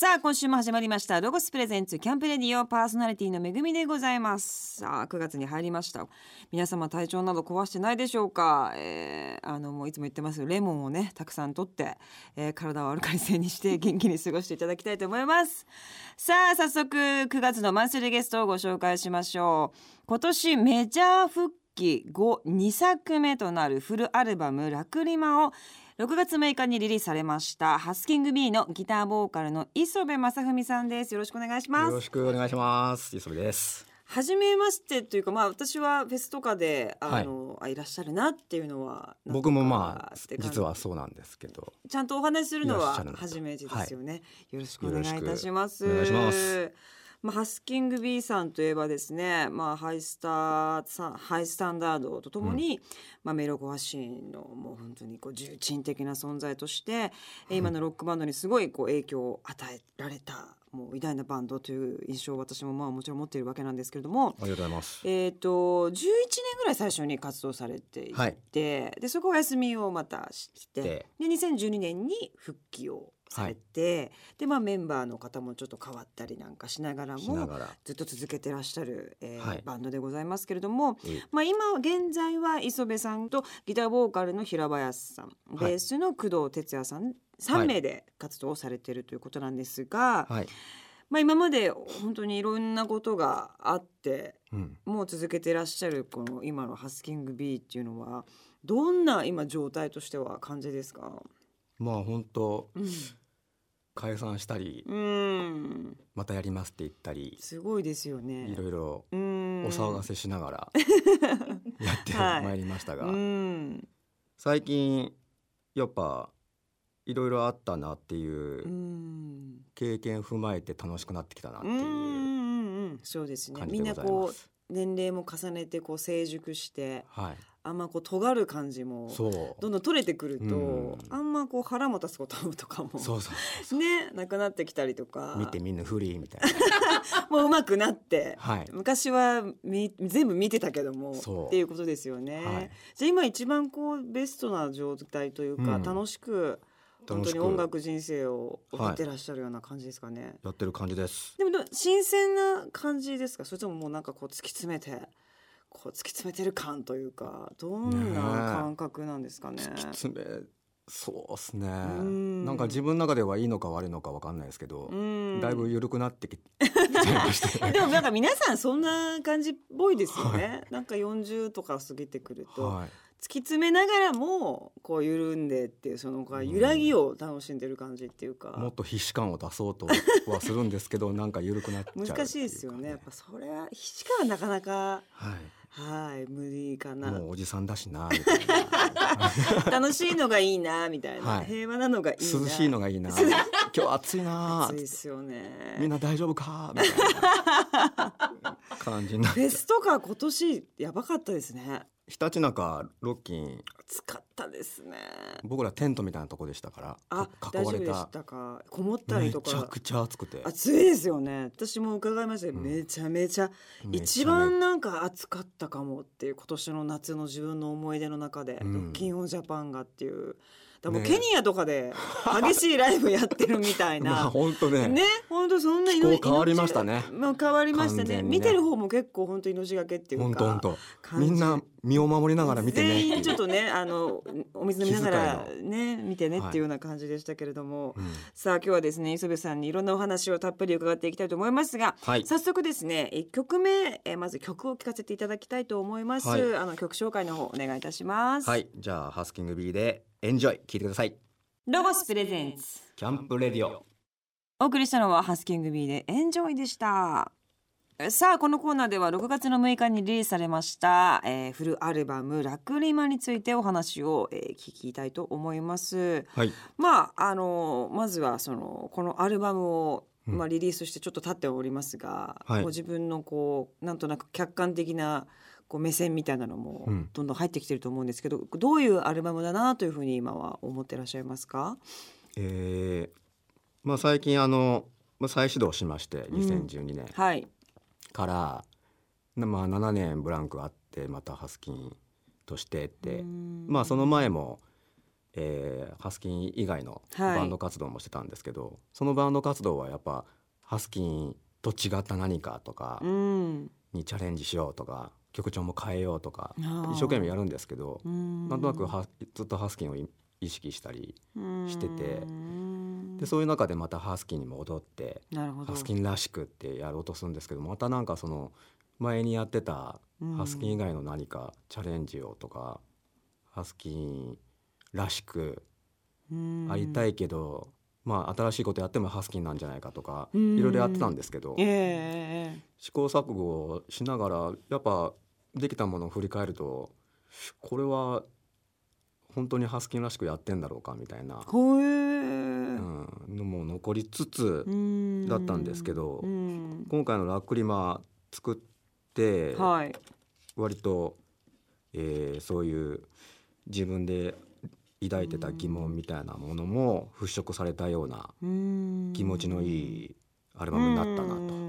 さあ今週も始まりましたロゴスプレゼンツキャンプレディオパーソナリティのめぐみでございます。さあ9月に入りました。皆様体調など壊してないでしょうか、えー、あのもういつも言ってますレモンをねたくさんとって、えー、体をアルカリ性にして元気に過ごしていただきたいと思います。さあ早速9月のマンスリーゲストをご紹介しましょう。今年メジャー復帰後2作目となるフルアルバムラクリマを6月6日にリリースされましたハスキング B のギターボーカルの磯部正文さんです。よろしくお願いします。よろしくお願いします。磯部です。初めましてというかまあ私はフェスとかであの、はい、いらっしゃるなっていうのは僕もまあ実はそうなんですけど。ちゃんとお話しするのは初めてですよね、はい、よろしくお願いいたします。お願いしますまあ、ハスキング B さんといえばですね、まあ、ハイスターハイスタンダードとともに、うん、まあ、メロコアシーンのもう本当にこう重鎮的な存在として、うん、今のロックバンドにすごいこう影響を与えられたもう偉大なバンドという印象を私もまあもちろん持っているわけなんですけれどもありがとうございます、えーと、と11年ぐらい最初に活動されていて、はい、でそこお休みをまたしてで。2012年に復帰をされて、はい、でまあメンバーの方もちょっと変わったりなんかしながらもずっと続けてらっしゃる、えー、はい、バンドでございますけれども、まあ、今現在は磯部さんとギターボーカルの平林さんベースの工藤哲也さん3名で活動をされているということなんですが。はい。まあ、今まで本当にいろんなことがあって、うん、もう続けていらっしゃるこの今のハスキング B っていうのはどんな今状態としては感じですか？まあ本当、うん、解散したり、うん、またやりますって言ったりすごいですよね。いろいろお騒がせしながら やってまいりましたが、はい、最近やっぱいろいろあったなっていう経験踏まえて楽しくなってきたなっていうそうですね。みんなこう年齢も重ねてこう成熟して、はい、あんまこう尖る感じもどんどん取れてくると、うん、あんまこう腹も立つこととかも そうそう。ねなくなってきたりとか。見てみんなフリーみたいな。もう上手くなって、はい、昔はみ全部見てたけどもっていうことですよね、はい、じゃあ今一番こうベストな状態というか、うん、楽しく本当に音楽人生を送ってらっしゃるような感じですかね、はい、やってる感じです。でも新鮮な感じですか？それとももうなんかこう突き詰めてこう突き詰めてる感というかどんな感覚なんですかね。突き詰めそうですね。なんか自分の中ではいいのか悪いのか分かんないですけどだいぶ緩くなってきちゃいましたでもなんか皆さんそんな感じっぽいですよね、はい、なんか40とか過ぎてくると、はい、突き詰めながらもこう緩んでっていうその揺らぎを楽しんでる感じっていうか、もっと必死感を出そうとはするんですけどなんか緩くなっちゃう、ね、難しいですよね。やっぱそれは必死感はなかなか、はいはい無理かな。もうおじさんだしな 楽しいのがいいなみたいな、はい、平和なのがいい涼しいのがいいな。今日暑いな暑いですよね。みんな大丈夫かみたいな。感じになフェスとか今年やばかったですねひたちなかロッキン暑かったですね。僕らテントみたいなとこでしたからあ囲われた。か？こもったりとか。めちゃくちゃ暑くて。暑いですよね。私も伺いました、うん、めちゃめちゃ一番なんか暑かったかもっていう今年の夏の自分の思い出の中で、うん、ロッキンオンジャパンがっていうでもケニアとかで激しいライブやってるみたいな。まあ本当ね。ね、本当そんな命変わりましたね。まあ変わりましたね。ね見てる方も結構本当命がけっていうか。本当本当。みんな身を守りながら見てね。全員ちょっとね、あのお水飲みながらね見てねっていうような感じでしたけれども、さあ今日はですね磯部さんにいろんなお話をたっぷり伺っていきたいと思いますが、はい、早速ですね一曲目えまず曲を聴かせていただきたいと思います。はい、あの曲紹介の方お願いいたします。はい、じゃあハスキング B でエンジョイ聞いてください。 LOGOS presents。 camp radio。お送りしたのはハスキング B でエンジョイでした。さあこのコーナーでは6月の6日にリリースされました、えー、フルアルバム「ラクリマ」についてお話を、えー、聞きたいと思います。はい、まああのまずはそのこのアルバムをまあ、リリースしてちょっと経っておりますが、はい、自分のこうなんとなく客観的なこう目線みたいなのもどんどん入ってきてると思うんですけど、うん、どういうアルバムだなというふうに今は思ってらっしゃいますか、えーまあ、最近あの、まあ、再始動しまして2012年から、うん、まあ、7年ブランクあってまたハスキンとしてってまあその前もえー、ハスキン以外のバンド活動もしてたんですけど、はい、そのバンド活動はやっぱハスキンと違った何かとかにチャレンジしようとか曲調も変えようとか一生懸命やるんですけどなんとなくはずっとハスキンを意識したりしててでそういう中でまたハスキンに戻ってハスキンらしくってやろうとするんですけどまたなんかその前にやってたハスキン以外の何かチャレンジをとかハスキンらしくありたいけどまあ、新しいことやってもハスキーなんじゃないかとかいろいろやってたんですけど、えー、試行錯誤をしながらやっぱできたものを振り返るとこれは本当にハスキーらしくやってんだろうかみたいな、うん、のも残りつつだったんですけど今回のラックリマ作って、はい、割と、えー、そういう自分で抱いてた疑問みたいなものも払拭されたような気持ちのいいアルバムになったなと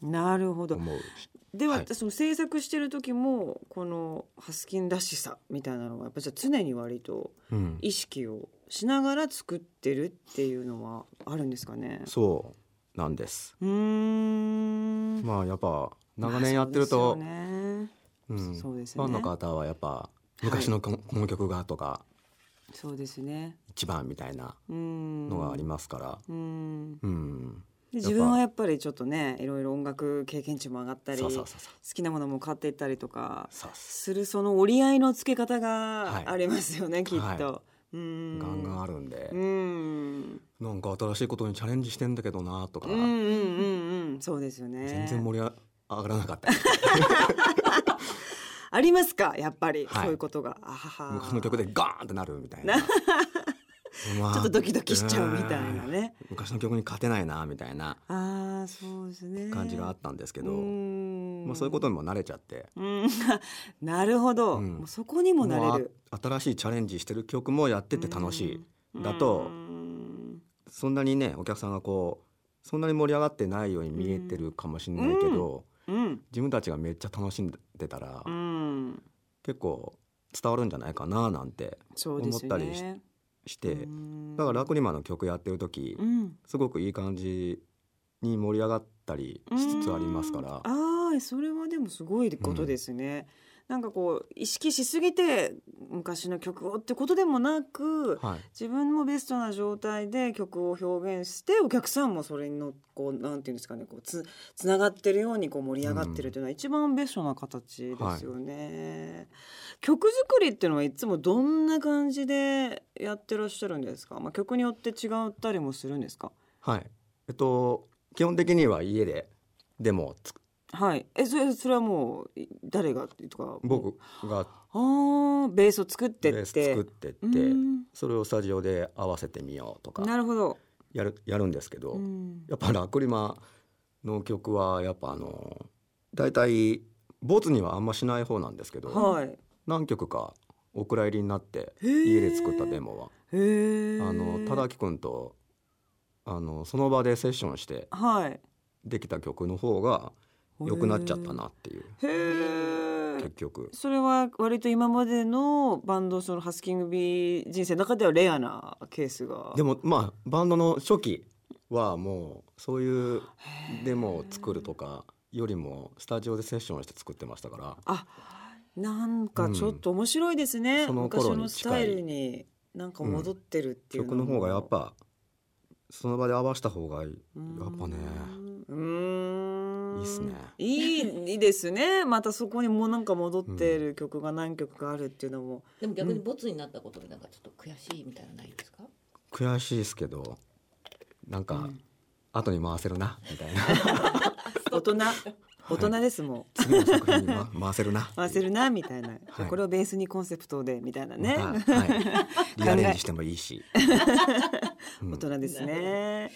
なるほど。では、はい、その制作してる時もこのハスキンらしさみたいなのはやっぱじゃ常に割と意識をしながら作ってるっていうのはあるんですかね、そうなんです。うん。まあやっぱ長年やってると、ねうん、そうですね、ファンの方はやっぱ昔のこの曲がとか、そうですね。一番みたいなのがありますから。うん。うん。自分はやっぱりちょっとねいろいろ音楽経験値も上がったり好きなものも買っていったりとかするその折り合いのつけ方がありますよね、はい、きっと。はいガンガンあるんで、うん、なんか新しいことにチャレンジしてんだけどなとか、うんうんうんうん、そうですよね。全然盛り上がらなかった ありますか？やっぱり、はい、そういうことが。昔の曲でガーンってなるみたいな。まあ、ちょっとドキドキしちゃうみたいなね。昔の曲に勝てないなみたいな。あそうですね。感じがあったんですけど。まあ、そういうことにも慣れちゃって。なるほど、うん、そこにもなれる。新しいチャレンジしてる曲もやってて楽しい。だとそんなにねお客さんがこうそんなに盛り上がってないように見えてるかもしれないけど、うん、自分たちがめっちゃ楽しんでたら、うん、結構伝わるんじゃないかななんて思ったりしね、してだからラクリマの曲やってる時、うん、すごくいい感じに盛り上がったりしつつありますから。ああそれはでもすごいことですね。なんかこう意識しすぎて昔の曲をってことでもなく、はい、自分もベストな状態で曲を表現してお客さんもそれのこうなんていうんですかねこうつつながってるようにこう盛り上がってるというのは一番ベストな形ですよね。はい、曲作りっていうのはいつもどんな感じでやってらっしゃるんですか？まあ曲によって違ったりもするんですか？はい。えっと基本的には家でデモを作はい。えそれそれはもう誰がとか僕が。あベースを作ってって。ベース作ってって。それをスタジオで合わせてみようとか。なるほど。やるやるんですけどやっぱラクリマの曲はやっぱあの大体ボツにはあんましない方なんですけど、はい、何曲かお蔵入りになって家で作ったデモは。あの忠明君とあのその場でセッションしてできた曲の方が良くなっちゃったなっていう。結局。それは割と今までのバンドそのハスキングビー人生の中ではレアなケースが。でもまあバンドの初期はもうそういうデモを作るとかよりもスタジオでセッションして作ってましたから。あなんかちょっと面白いですね、うん、その昔のスタイルになんか戻ってるっていう、うん、曲の方がやっぱその場で合わせた方がやっぱね。うんいいっすねいいですね。またそこにもうなんか戻っている曲が何曲かあるっていうのも、でも逆にボツになったことでなんかちょっと悔しいみたいなないですか？悔しいですけどなんか、うん、後に回せるなみたいな。大人大人ですもん、次の作品に、ま、回せるな。回せるなみたいな、はい、これをベースにコンセプトでみたいなね、はい、リアレンジしてもいいし。大人ですね、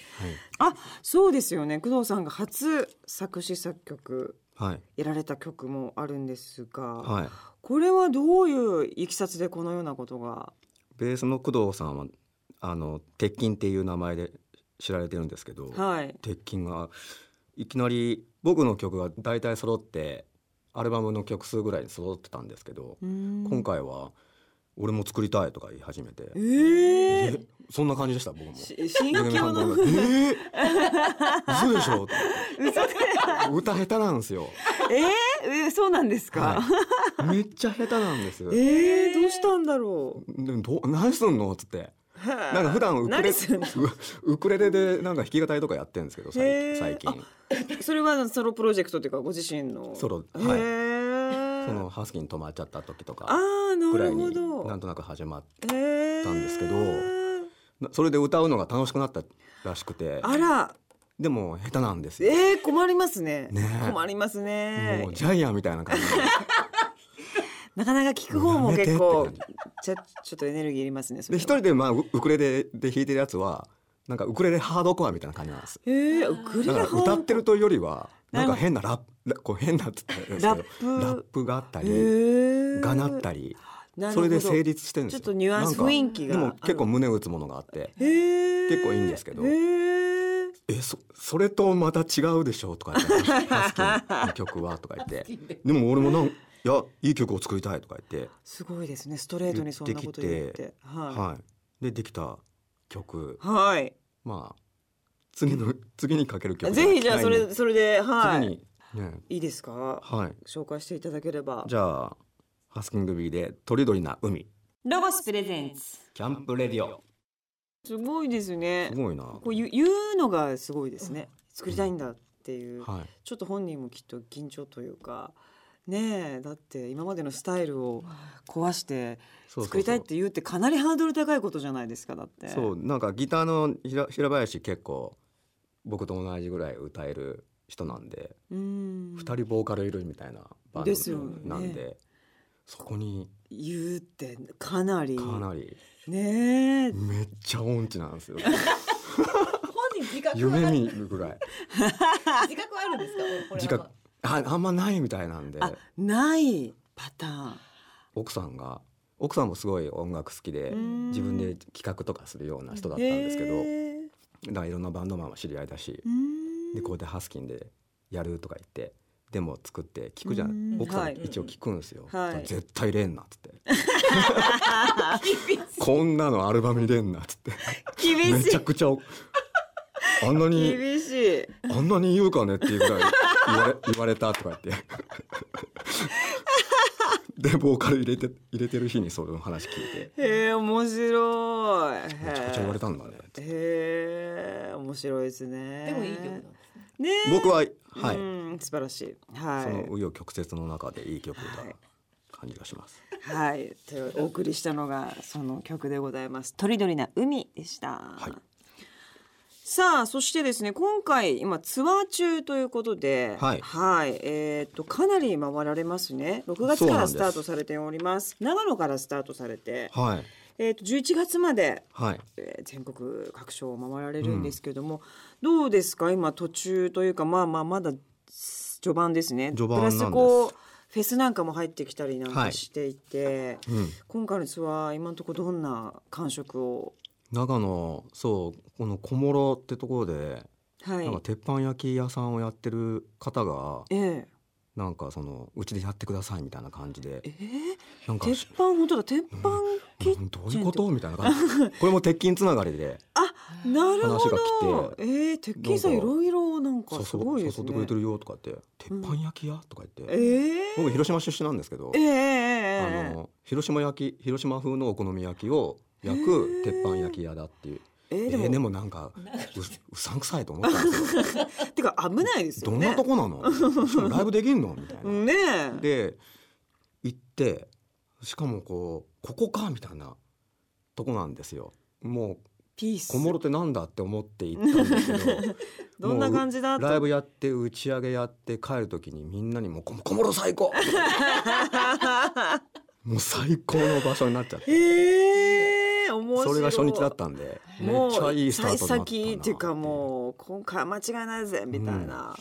はい、あそうですよね。工藤さんが初作詞作曲やられた曲もあるんですが、はい、これはどういういきさつでこのようなことが？ベースの工藤さんはあの鉄筋っていう名前で知られてるんですけど、はい、鉄筋がいきなり僕の曲が大体揃ってアルバムの曲数ぐらい揃ってたんですけど今回は俺も作りたいとか言い始めて、えー、えそんな感じでした僕も。心境の。えー、嘘でしょ？歌下手なんですよ。えー、そうなんですか、はい、めっちゃ下手なんですえー、どうしたんだろう。でもど何すんの？っつってなんか普段ウクレ ウクレレでなんか弾き語りとかやってるんですけど最近それはソロプロジェクトっていうかご自身の？ソロはい。そのハスキーに止まっちゃった時とかぐらいになんとなく始まったんですけどそれで歌うのが楽しくなったらしくて。あら。でも下手なんですよ。えー、困りますね。ね困りますね。もうジャイアンみたいな感じなかなか聞く方も結構ちょちょっとエネルギーいりますねで一人でまあウクレレで弾いてるやつはなんかウクレレハードコアみたいな感じなんです。えー、ウクレレ歌ってるというよりはなんか変なラップこう変なって言ったラップラップがあったり、がなったり。それで成立してるんですちょっとニュアンス雰囲気が。でも結構胸打つものがあって結構いいんですけどえそそれとまた違うでしょとか言って「ハスキーの曲は」とか言って。で。も俺もなんいやいい曲を作りたいとか言って。すごいですね。ストレートにそんなこと言って。はい、はい、でできた曲。はい。まあ次の次にかける曲ぜひじゃあそれそれではい。次に、ね、いいですか？はい。紹介していただければ。じゃあハスキングビーで鳥鳥な海。ロゴスプレゼンツ。キャンプレディオ。すごいですね。すごいな。こう言う言うのがすごいですね。作りたいんだっていう、はい、ちょっと本人もきっと緊張というかねえだって今までのスタイルを壊して作りたいって言うってかなりハードル高いことじゃないですかだって。そうなんかギターの平林結構僕と同じぐらい歌える人なんで。二人ボーカルいるみたいなバンドなんで、ね、そこに。言うってかなり。かなり。ねめっちゃ音痴なんですよ。本人自覚夢見るぐらい。自覚あるんですか？自覚ああんまないみたいなんで。ないパターン。奥さんが奥さんもすごい音楽好きで自分で企画とかするような人だったんですけどだからいろんなバンドマンは知り合いだしでこうやってハスキンでやるとか言ってでも作って聞くじゃん。奥さん一応聞くんですよ、はい、絶対入れんなっつって。こんなのアルバム入れんなっつって。めちゃくちゃあんなに厳しい。あんなに言うかねっていうぐらい言われ言われたとか言って。でボーカル入れて入れてる日にその話聞いて。へえ面白い。めちゃくちゃ言われたんだね。へえ面白いですね。でもいい曲なんですね。僕ははい。素晴らしい。はい。その紆余曲折の中でいい曲だ感じがします。はい、とお送りしたのがその曲でございます。とりどりな海でした。はい。さあそしてですね今回今ツアー中ということで、はい、はい、えっ、とかなり回られますね。6月からスタートされております。長野からスタートされて、はい、えっ、と11月まで、はい。えー、全国各所を回られるんですけども、うん、どうですか？今途中というかまあまあまだ序盤ですね。序盤プラスこうフェスなんかも入ってきたりなんかしていて、はいうん、今回のツアー今のところどんな感触を長野そうこの小諸ってところで、はい、なんか鉄板焼き屋さんをやってる方が、ええ、なんかそのうちでやってくださいみたいな感じで、えー、なんか鉄板本当だ鉄板キッチン、うん、どういうこと？みたいな感じ。これも鉄筋つながりであなるほど。話が来て。えー、鉄筋さんいろいろなんかすごいですね。誘ってくれてるよとかって鉄板焼き屋、とか言って、えー、僕広島出身なんですけど、えー、あの広島焼き広島風のお好み焼きを焼く鉄板焼き屋だっていう。えー、でも,、えー、でもなんかううさんくさいと思ったんですよ。てか危ないですよね。どんなとこなの？ライブできんの？みたいな。ねで行ってしかもこうここかみたいなとこなんですよ。もうピース小諸ってなんだって思って行ったんですけど どんな感じだライブやって打ち上げやって帰る時にみんなにもう小諸最高もう最高の場所になっちゃって。えーそれが初日だったんでめっちゃいいスタート先っていうかもう今回間違いないぜみたいな、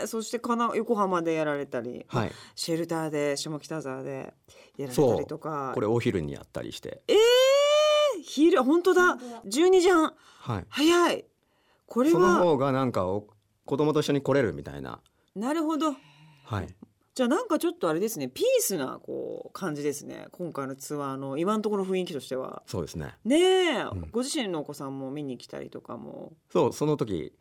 うん、そしてかな横浜でやられたり、はい、シェルターで下北沢でやられたりとか。これお昼にやったりして。ええー、昼本当だ。12時半、はい、早い。これはその方がなんか子供と一緒に来れるみたいな。なるほど。はいじゃあなんかちょっとあれですねピースなこう感じですね今回のツアーの今のところ雰囲気としては。そうですね。ねえ、うん、ご自身のお子さんも見に来たりとかも。そうその時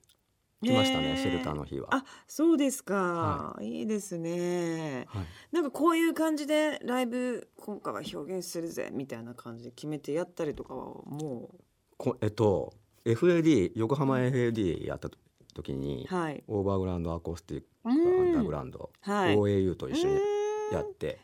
来ましたね、シェルターの日は。あ、そうですか、はい、いいですね、はい、なんかこういう感じでライブ今回は表現するぜみたいな感じで決めてやったりとかはもう。こえっと FAD 横浜 FAD やった時に、はい、オーバーグラウンドアコースティックアンダーグラウンド、はい、OAU と一緒にやって、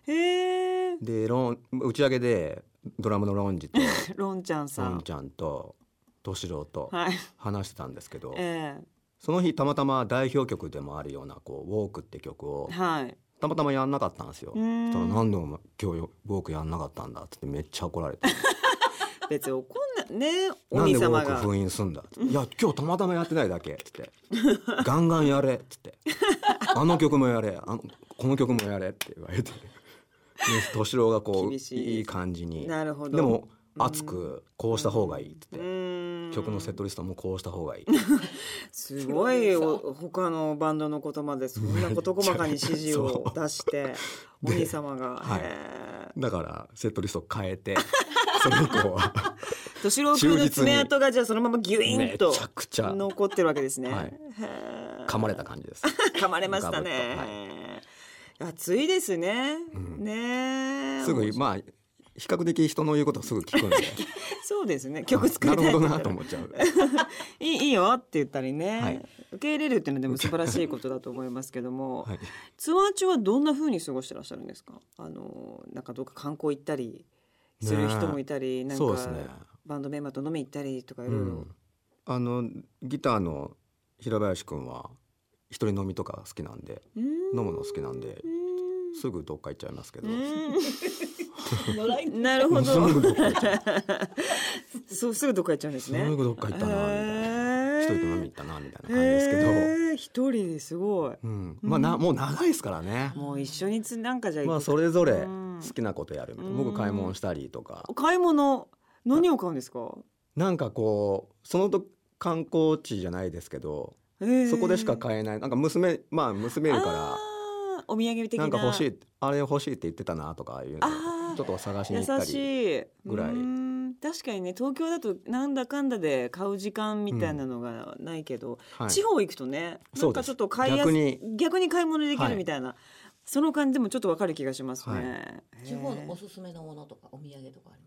でロン打ち上げでドラムのロンジと ロンちゃんさん。ロンちゃんと敏郎と話してたんですけど、はい、え。ー、その日たまたま代表曲でもあるようなこう「ウォークって曲を、はい、たまたまやんなかったんですよ。そしたら何でも今日ウォークやんなかったんだってめっちゃ怒られて。別に怒ねお兄様が。封印すんだ？いや今日たまたまやってないだけっつって。ガンガンやれっつって。あの曲もやれあのこの曲もやれって言われて。敏郎がこういい感じに。なるほど。でも熱くこうした方がいいって。曲のセットリストもこうした方がいい。すごい他のバンドのことまでそんな事細かに指示を 出してお兄様が。はい、だからセットリスト変えてそれ以降は敏郎君の爪痕がじゃあそのままギュインと残ってるわけですね、はい、噛まれた感じです。噛まれましたね、はい、暑いですね、うん、ねすぐまあ比較的人の言うことすぐ聞くんで。そうですね。曲作りなるほどなと思っちゃう。いいいいよって言ったりね、はい、受け入れるっていうのでも素晴らしいことだと思いますけども、はい、ツアー中はどんな風に過ごしてらっしゃるんですか？あのなんかどっか観光行ったりする人もいたり、ね、なんか、ね、バンドメンバーと飲み行ったりとかいろいろ、あのギターの平林くんは一人飲みとか好きなんで飲むの好きなんですぐどっか行っちゃいますけど。なるほど。そうすぐどっか行っちゃうんですね。すぐどっか行ったなみたいな。一人で飲み行ったなみたいな感じですけど。一人ですごい。うん。まあなもう長いですからね。もう一緒につなんかじゃまあそれぞれ好きなことやる。僕買い物したりとか。買い物何を買うんですか？なんかこうそのと観光地じゃないですけど、そこでしか買えない。なんか娘まあ娘いるから。お土産的な。なんか欲しいあれ欲しいって言ってたなとかいうのちょっと探しに行ったりぐらい。確かにね東京だとなんだかんだで買う時間みたいなのがないけど、うんはい、地方行くとねなんかちょっと買いやす逆逆に買い物できるみたいな、はい、その感じでもちょっとわかる気がしますね、はい、地方のおすすめのものとかお土産とかあります？か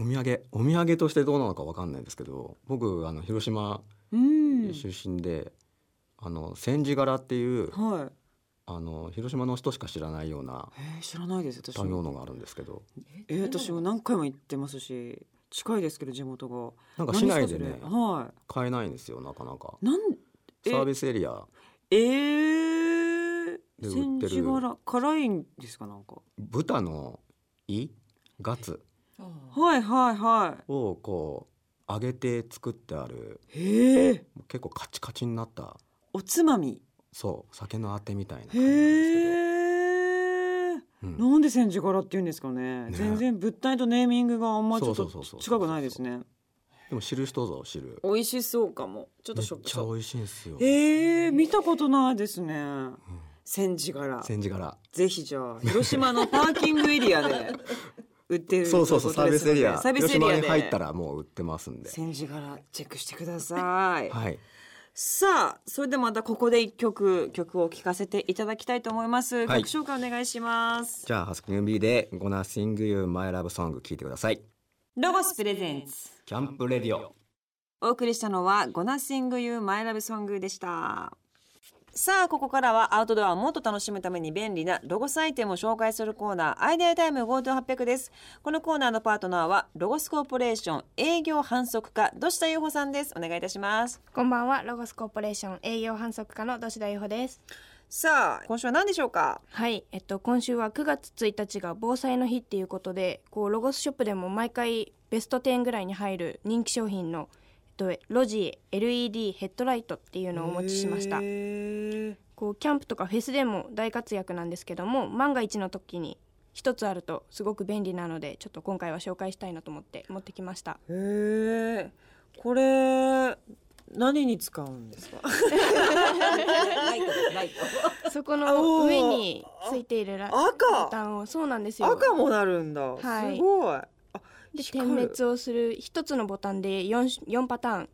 お土産お土産としてどうなのかわかんないですけど僕あの広島出身で、あの千字柄っていう、はい、あの広島の人しか知らないようなえー、知らないです食べ物があるんですけど。えー、私も何回も行ってますし近いですけど地元が。なんか市内でね、はい、買えないんですよなかなか。なんサービスエリア。えー、で売ってる。辛いんですかなんか。豚の胃ガツはいはいはい。をこう揚げて作ってある。へえ。結構カチカチになった。おつまみ。そう。酒のあてみたいな感じなんですけど。うん、なんで千字柄って言うんですかね、ね、全然物体とネーミングがあんまちょっと近くないですね。でも知る人ぞ知る。美味しそうかも。ちょっとショック。めっちゃ美味しいんですよ。ええ。ー、見たことないですね、うん、千字柄千字柄ぜひじゃあ広島のパーキングエリアで 売ってるそうそうそうサービスエリア。サービスエリアに入ったらもう売ってますんで。千字柄チェックしてください。はい。さあそれでまたここで一曲曲を聴かせていただきたいと思います、はい、曲紹介お願いします。じゃあハスキングビーで Gonna Sing You My Love Song 聴いてください。ロゴスプレゼンツ。キャンプレディオ。お送りしたのは Gonna Sing You My Love Song でしたさあここからはアウトドアをもっと楽しむために便利なロゴスアイテムを紹介するコーナーアイデアタイム GoTo800 です。このコーナーのパートナーはロゴスコーポレーション営業販促課土下優穂さんです。お願いいたします。こんばんは。ロゴスコーポレーション営業販促課の土下優穂です。さあ今週は何でしょうか？はい。えっと今週は9月1日が防災の日っていうことでこうロゴスショップでも毎回ベスト10ぐらいに入る人気商品のとロジ LED ヘッドライトっていうのをお持ちしました。こうキャンプとかフェスでも大活躍なんですけども万が一の時に一つあるとすごく便利なのでちょっと今回は紹介したいなと思って持ってきました。へえこれ何に使うんですか？ライトですライト。そこの上についているラ赤。ボタンをそうなんですよ。赤もなるんだ、はい、すごいで点滅をする一つのボタンで 4, 4パターン。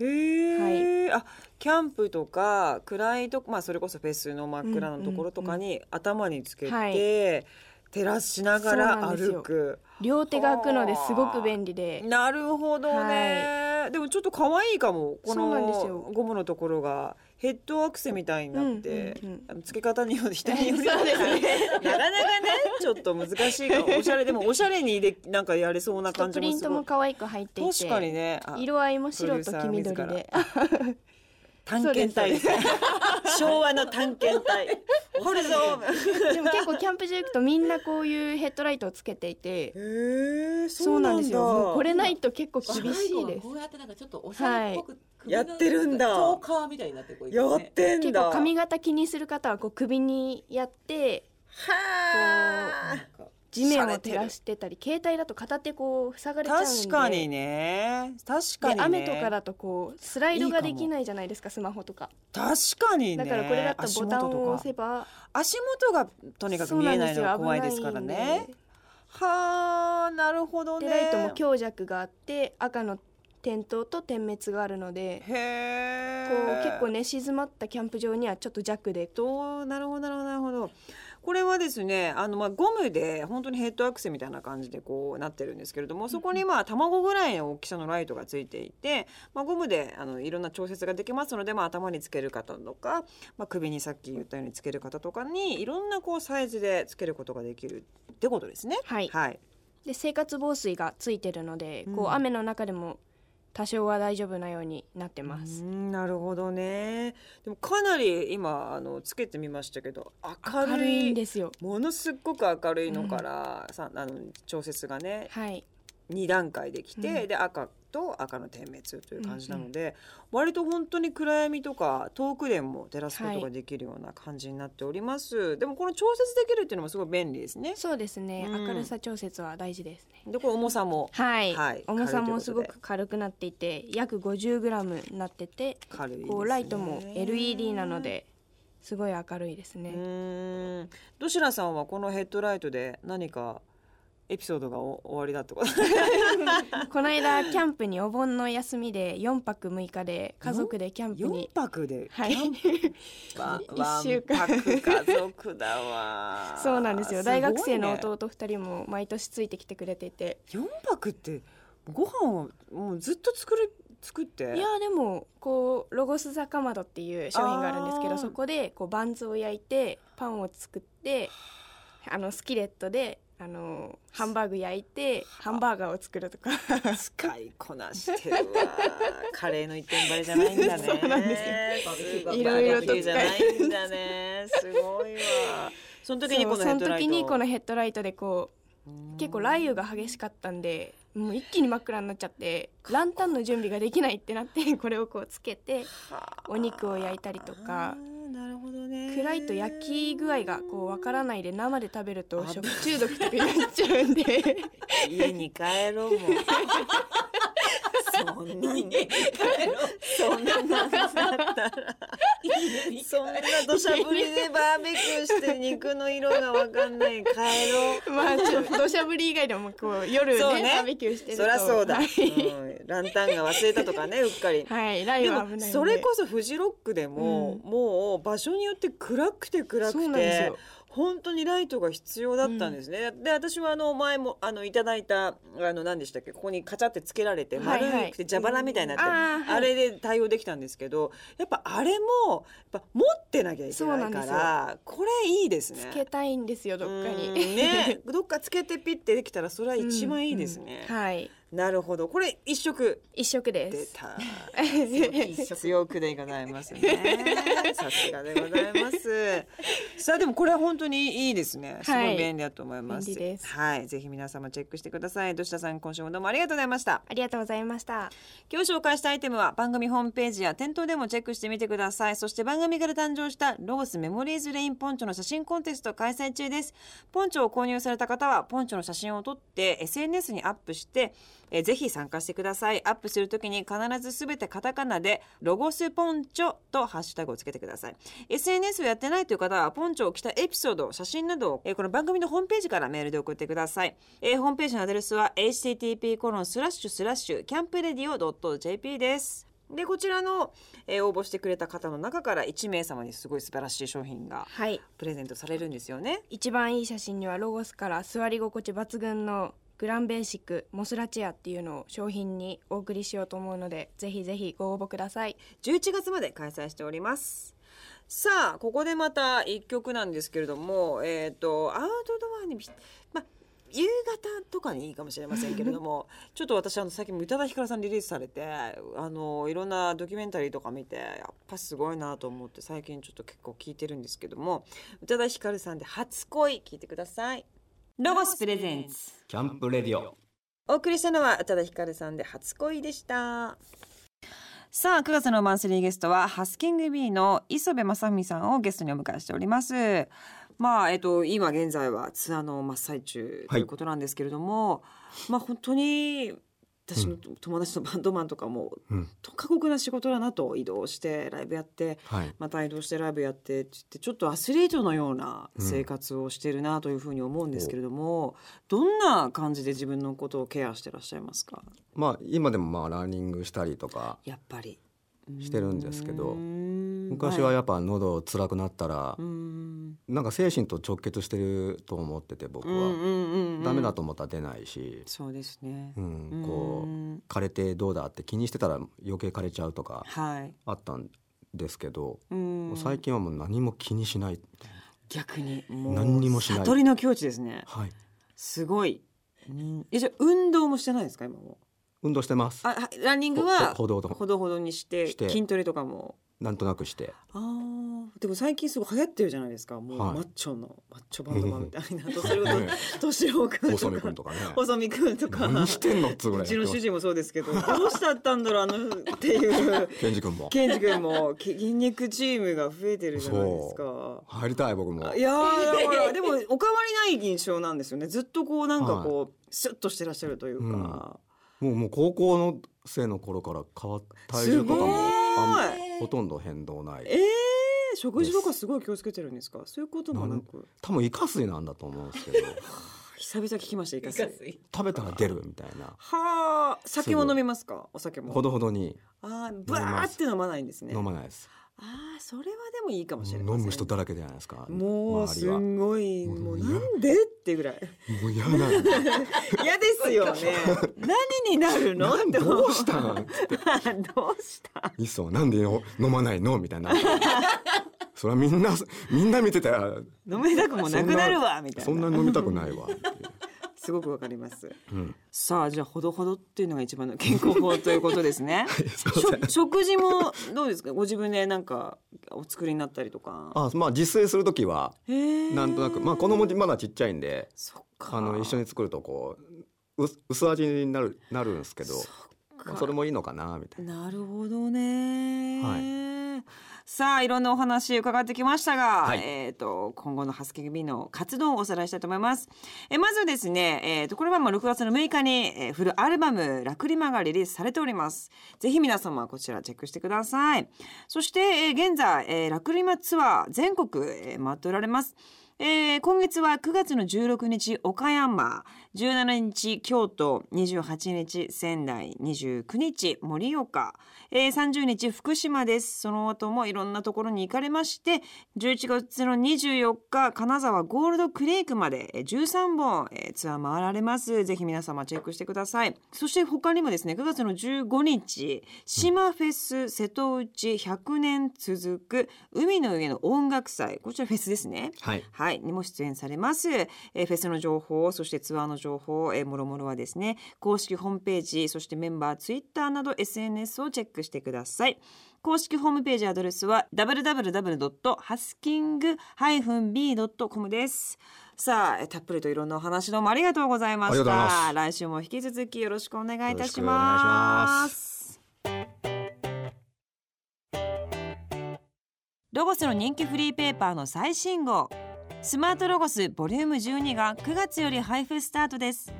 へえ、はい、あキャンプとか暗いとこまあそれこそフェスの真っ暗なところとかに頭につけて、はい。照らしながら歩く。両手が開くのですごく便利で。なるほどね、はい、でもちょっと可愛いかもこのゴムのところがヘッドアクセみたいになって、うんうんうん、付け方によって人により、ね、なかなかねちょっと難しいかもおしゃれでもおしゃれにでなんかやれそうな感じもプリントも可愛く入っていて確かにね。色合いも白と黄緑で。探検隊。昭和の探検隊。掘るぞ。でも結構キャンプ場行くとみんなこういうヘッドライトをつけていてへそうなんですよ。これないと結構厳しいです。こうやってなんかちょっとおしゃれっぽく、はいやってるんだ。チョーカーみたいになってこう、ね、やってんだ。結構髪型気にする方はこう首にやって、はあ。地面を照らしてたり携帯だと片手こう塞がれちゃうんで。確かにね。確かに、ね、雨とかだとこうスライドができないじゃないですかスマホとか。確かにね。だからこれだったらボタンを押せば。足元がとにかく見えないのが怖いですからね。はあなるほどね。でライトも強弱があって赤の点灯と点滅があるのでこう結構ね静まったキャンプ場にはちょっと弱で。となるほどなるほどこれはですねあのまあゴムで本当にヘッドアクセみたいな感じでこうなってるんですけれどもそこにまあ卵ぐらいの大きさのライトがついていて、まあ、ゴムであのいろんな調節ができますので、まあ、頭につける方とか、まあ、首にさっき言ったようにつける方とかにいろんなこうサイズでつけることができるってことですね。はい、はい、で生活防水がついてるので、こう雨の中でも多少は大丈夫なようになってます。なるほどね。でもかなり今あのつけてみましたけど明るいんですよ。ものすごく明るいのから、うん、さあの調節がね、はい、2段階できて、うん、で赤と赤の点滅という感じなので、うんうん、割と本当に暗闇とか遠くでも照らすことができるような感じになっております、はい、でもこの調節できるっていうのもすごい便利ですね。そうですね、うん、明るさ調節は大事ですね。でこれ重さもはい、はい、重さもすごく軽くなっていて約 50g になってて軽い、ね、こうライトも LED なのですごい明るいですね。どしらさんはこのヘッドライトで何かエピソードが終わりだってこと この間キャンプにお盆の休みで4泊6日で家族でキャンプに。4泊で？はい。1 週間。家族だわ。そうなんですよ、ね、大学生の弟2人も毎年ついてきてくれていて。4泊ってご飯をもうずっと作る作って？いやでもこうロゴス坂窓っていう商品があるんですけどそこでこうバンズを焼いてパンを作ってあのスキレットであのハンバーグ焼いてハンバーガーを作るとか。使いこなしてるわ。カレーの一点張りじゃないんだね。そうなんですよ。いろいろとじゃないんだね。すごいわ。その時にこのヘッドライト。その時にこのヘッドライトでこう結構雷雨が激しかったんでもう一気に真っ暗になっちゃってランタンの準備ができないってなってこれをこうつけてお肉を焼いたりとかなるほどね。暗いと焼き具合がこうわからないで生で食べると食中毒とかになっちゃうんで。家に帰ろうもん そんなにそんななんだったら。そんな土砂降りでバーベキューして肉の色がわかんない。帰ろう。まあちょ土砂降り以外でもこう夜ねね。バーベキューしてると。そりゃそうだ、はい。うん、ランタンが忘れたとかねうっかり。はいライブ危ないそれこそフジロックでも、うん、もう場所によって暗くて暗くて本当にライトが必要だったんですね、うん、で私はあの前もあのいただいたあの何でしたっけここにカチャってつけられて丸くて蛇腹みたいになって、はいはい、あれで対応できたんですけどやっぱあれもやっぱ持ってなきゃいけないからこれいいですね。つけたいんですよどっかに。ね。どっかつけてピッてできたらそれは一番いいですね、うんうん、はいなるほど。これ一色。一色です。出た。強くでございますね。さすがでございます。さあでもこれは本当にいいですね。すごい便利だと思います、はい、ぜひ皆様チェックしてください。土下さん今週もどうもありがとうございました。ありがとうございました。今日紹介したアイテムは番組ホームページや店頭でもチェックしてみてください。そして番組から誕生したロースメモリーズレインポンチョの写真コンテスト開催中です。ポンチョを購入された方はポンチョの写真を撮って SNS にアップしてえー、ぜひ参加してください。アップするときに必ずすべてカタカナでロゴスポンチョとハッシュタグをつけてください。SNS をやってないという方はポンチョを着たエピソード写真などを、えー、この番組のホームページからメールで送ってください、えー、ホームページのアドレスは http コロンスラッシュスラッシュキャンプレディオ .jp です。でこちらの、えー、応募してくれた方の中から1名様にすごい素晴らしい商品がプレゼントされるんですよね、はい、一番いい写真にはロゴスから座り心地抜群のグランベーシックモスラチェアっていうのを商品にお送りしようと思うのでぜひぜひご応募ください11月まで開催しておりますさあここでまた1曲なんですけれどもえっ、ー、とアウトドアにまあ夕方とかにいいかもしれませんけれども ちょっと私あの最近宇多田ヒカルさんリリースされてあのいろんなドキュメンタリーとか見てやっぱすごいなと思って最近ちょっと結構聞いてるんですけども宇多田ヒカルさんで「初恋」聞いてください。ロゴスプレゼンツ。キャンプレディオ。お送りしたのは宇多田ヒカルさんで「初恋」でした。さあ9月のマンスリーゲストはハスキング B の磯部正文さんをゲストにお迎えしております。まあえっと今現在はツアーの真っ最中ということなんですけれども、はい、まあ本当に私の友達のバンドマンとかも、うん、過酷な仕事だなと移動してライブやって、はい、また移動してライブやってってちょっとアスリートのような生活をしてるなというふうに思うんですけれども、うん、どんな感じで自分のことをケアしてらっしゃいますか？まあ今でもまあランニングしたりとか。やっぱりしてるんですけど昔はやっぱ喉辛くなったら、なんか精神と直結してると思ってて僕は、ダメだと思ったら出ないし。そうですね、うん、こう枯れてどうだって気にしてたら余計枯れちゃうとかあったんですけど、はい、最近はもう何も気にしない。逆にもう何にもしない。悟りの境地ですね、はい、すごい、うん、えじゃ運動もしてないですか今も運動してます。あランニングはほどほど。にして筋トレとかも。なんとなくして。ああでも最近すごい流行ってるじゃないですか。もうマッチョの、はい、マッチョバンドマンみたいな。と それこそ敏夫君細見君とかね。細見君とか。何してんのっつぐらいうちの主人もそうですけどどうしたったんだろうあのっていう。ケンジ君も。ケンジ君も筋肉チームが増えてるじゃないですか。入りたい僕も。いやでもお変わりない印象なんですよね。ずっとこうなんかこう、はい、スッとしてらっしゃるというか、うん、もうもう高校の生の頃から変わっ体重とかもあほとんど変動ない。えー食事とかすごい気をつけてるんですか？そういうこともなく。多分イカ水なんだと思うんですけど。久々聞きましたイカ水。食べたら出るみたいな。はあ。酒も飲みますか？お酒も。ほどほどに。ああバーって飲まないんですね。飲まないですああそれはでもいいかもしれない、飲む人だらけじゃないですか。もうすごいもうなんでってぐらい。もう嫌なん 嫌ですよね。何になるの？どうしたの どうした？いっそなんで飲まないの？みたいな。それはみんなみんな見てたら飲みたくもなくなるわみたいなそんな飲みたくないわ すごくわかります、うん、さあじゃあほどほどっていうのが一番の健康法ということですね。食事もどうですか？ご自分でなんかお作りになったりとか。あまあ自炊する時はなんとなくまあ子供まだちっちゃいんであの一緒に作るとこう薄味になるなるんですけどそそれもいいのかなみたいな。なるほどね。はいさあいろんなお話伺ってきましたが、はい、えっ、ー、と今後のハスキングビーの活動をおさらいしたいと思います。えまずですね、えっ、ー、とこれはまあ6月の6日に、えー、フルアルバムラクリマがリリースされております。ぜひ皆様こちらチェックしてください。そして、えー、現在、えー、ラクリマツアー全国、えー、回っておられます。えー、今月は9月の16日岡山。17日京都。28日仙台。29日盛岡、えー、30日福島です。その後もいろんなところに行かれまして11月の24日金沢ゴールドクリークまで。13本、えー、ツアー回られます。ぜひ皆様チェックしてください。そして他にもですね9月の15日島フェス瀬戸内100年続く海の上の音楽祭。こちらフェスですね。はい、はい、にも出演されます、えー、フェスの情報そしてツアーの情報、えー、もろもろはですね公式ホームページそしてメンバーツイッターなど SNS をチェックしてください。公式ホームページアドレスは www.husking-b.com です。さあたっぷりといろんなお話どうもありがとうございました。来週も引き続きよろしくお願いいたします。ロゴスの人気フリーペーパーの最新号スマートロゴスボリューム12が9月より配布スタートです。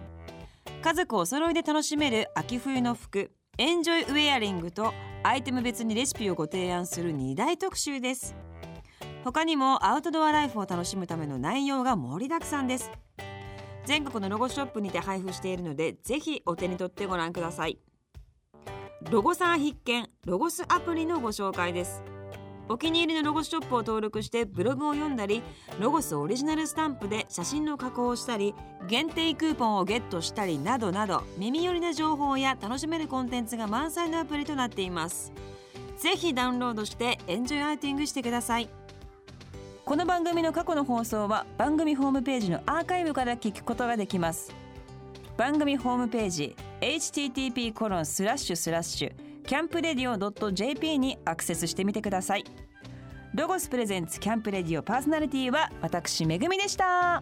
家族お揃いで楽しめる秋冬の服エンジョイウェアリングとアイテム別にレシピをご提案する2大特集です。他にもアウトドアライフを楽しむための内容が盛りだくさんです。全国のロゴショップにて配布しているのでぜひお手に取ってご覧ください。ロゴさん必見ロゴスアプリのご紹介です。お気に入りのロゴスショップを登録してブログを読んだりロゴスオリジナルスタンプで写真の加工をしたり限定クーポンをゲットしたりなどなど耳寄りな情報や楽しめるコンテンツが満載のアプリとなっています。ぜひダウンロードしてエンジョイアウティングしてください。この番組の過去の放送は番組ホームページのアーカイブから聞くことができます。番組ホームページ http コロンスラッシュスラッシュキャンプレディオ .jp にアクセスしてみてください。ロゴスプレゼンツキャンプレディオパーソナリティは私めぐみでした。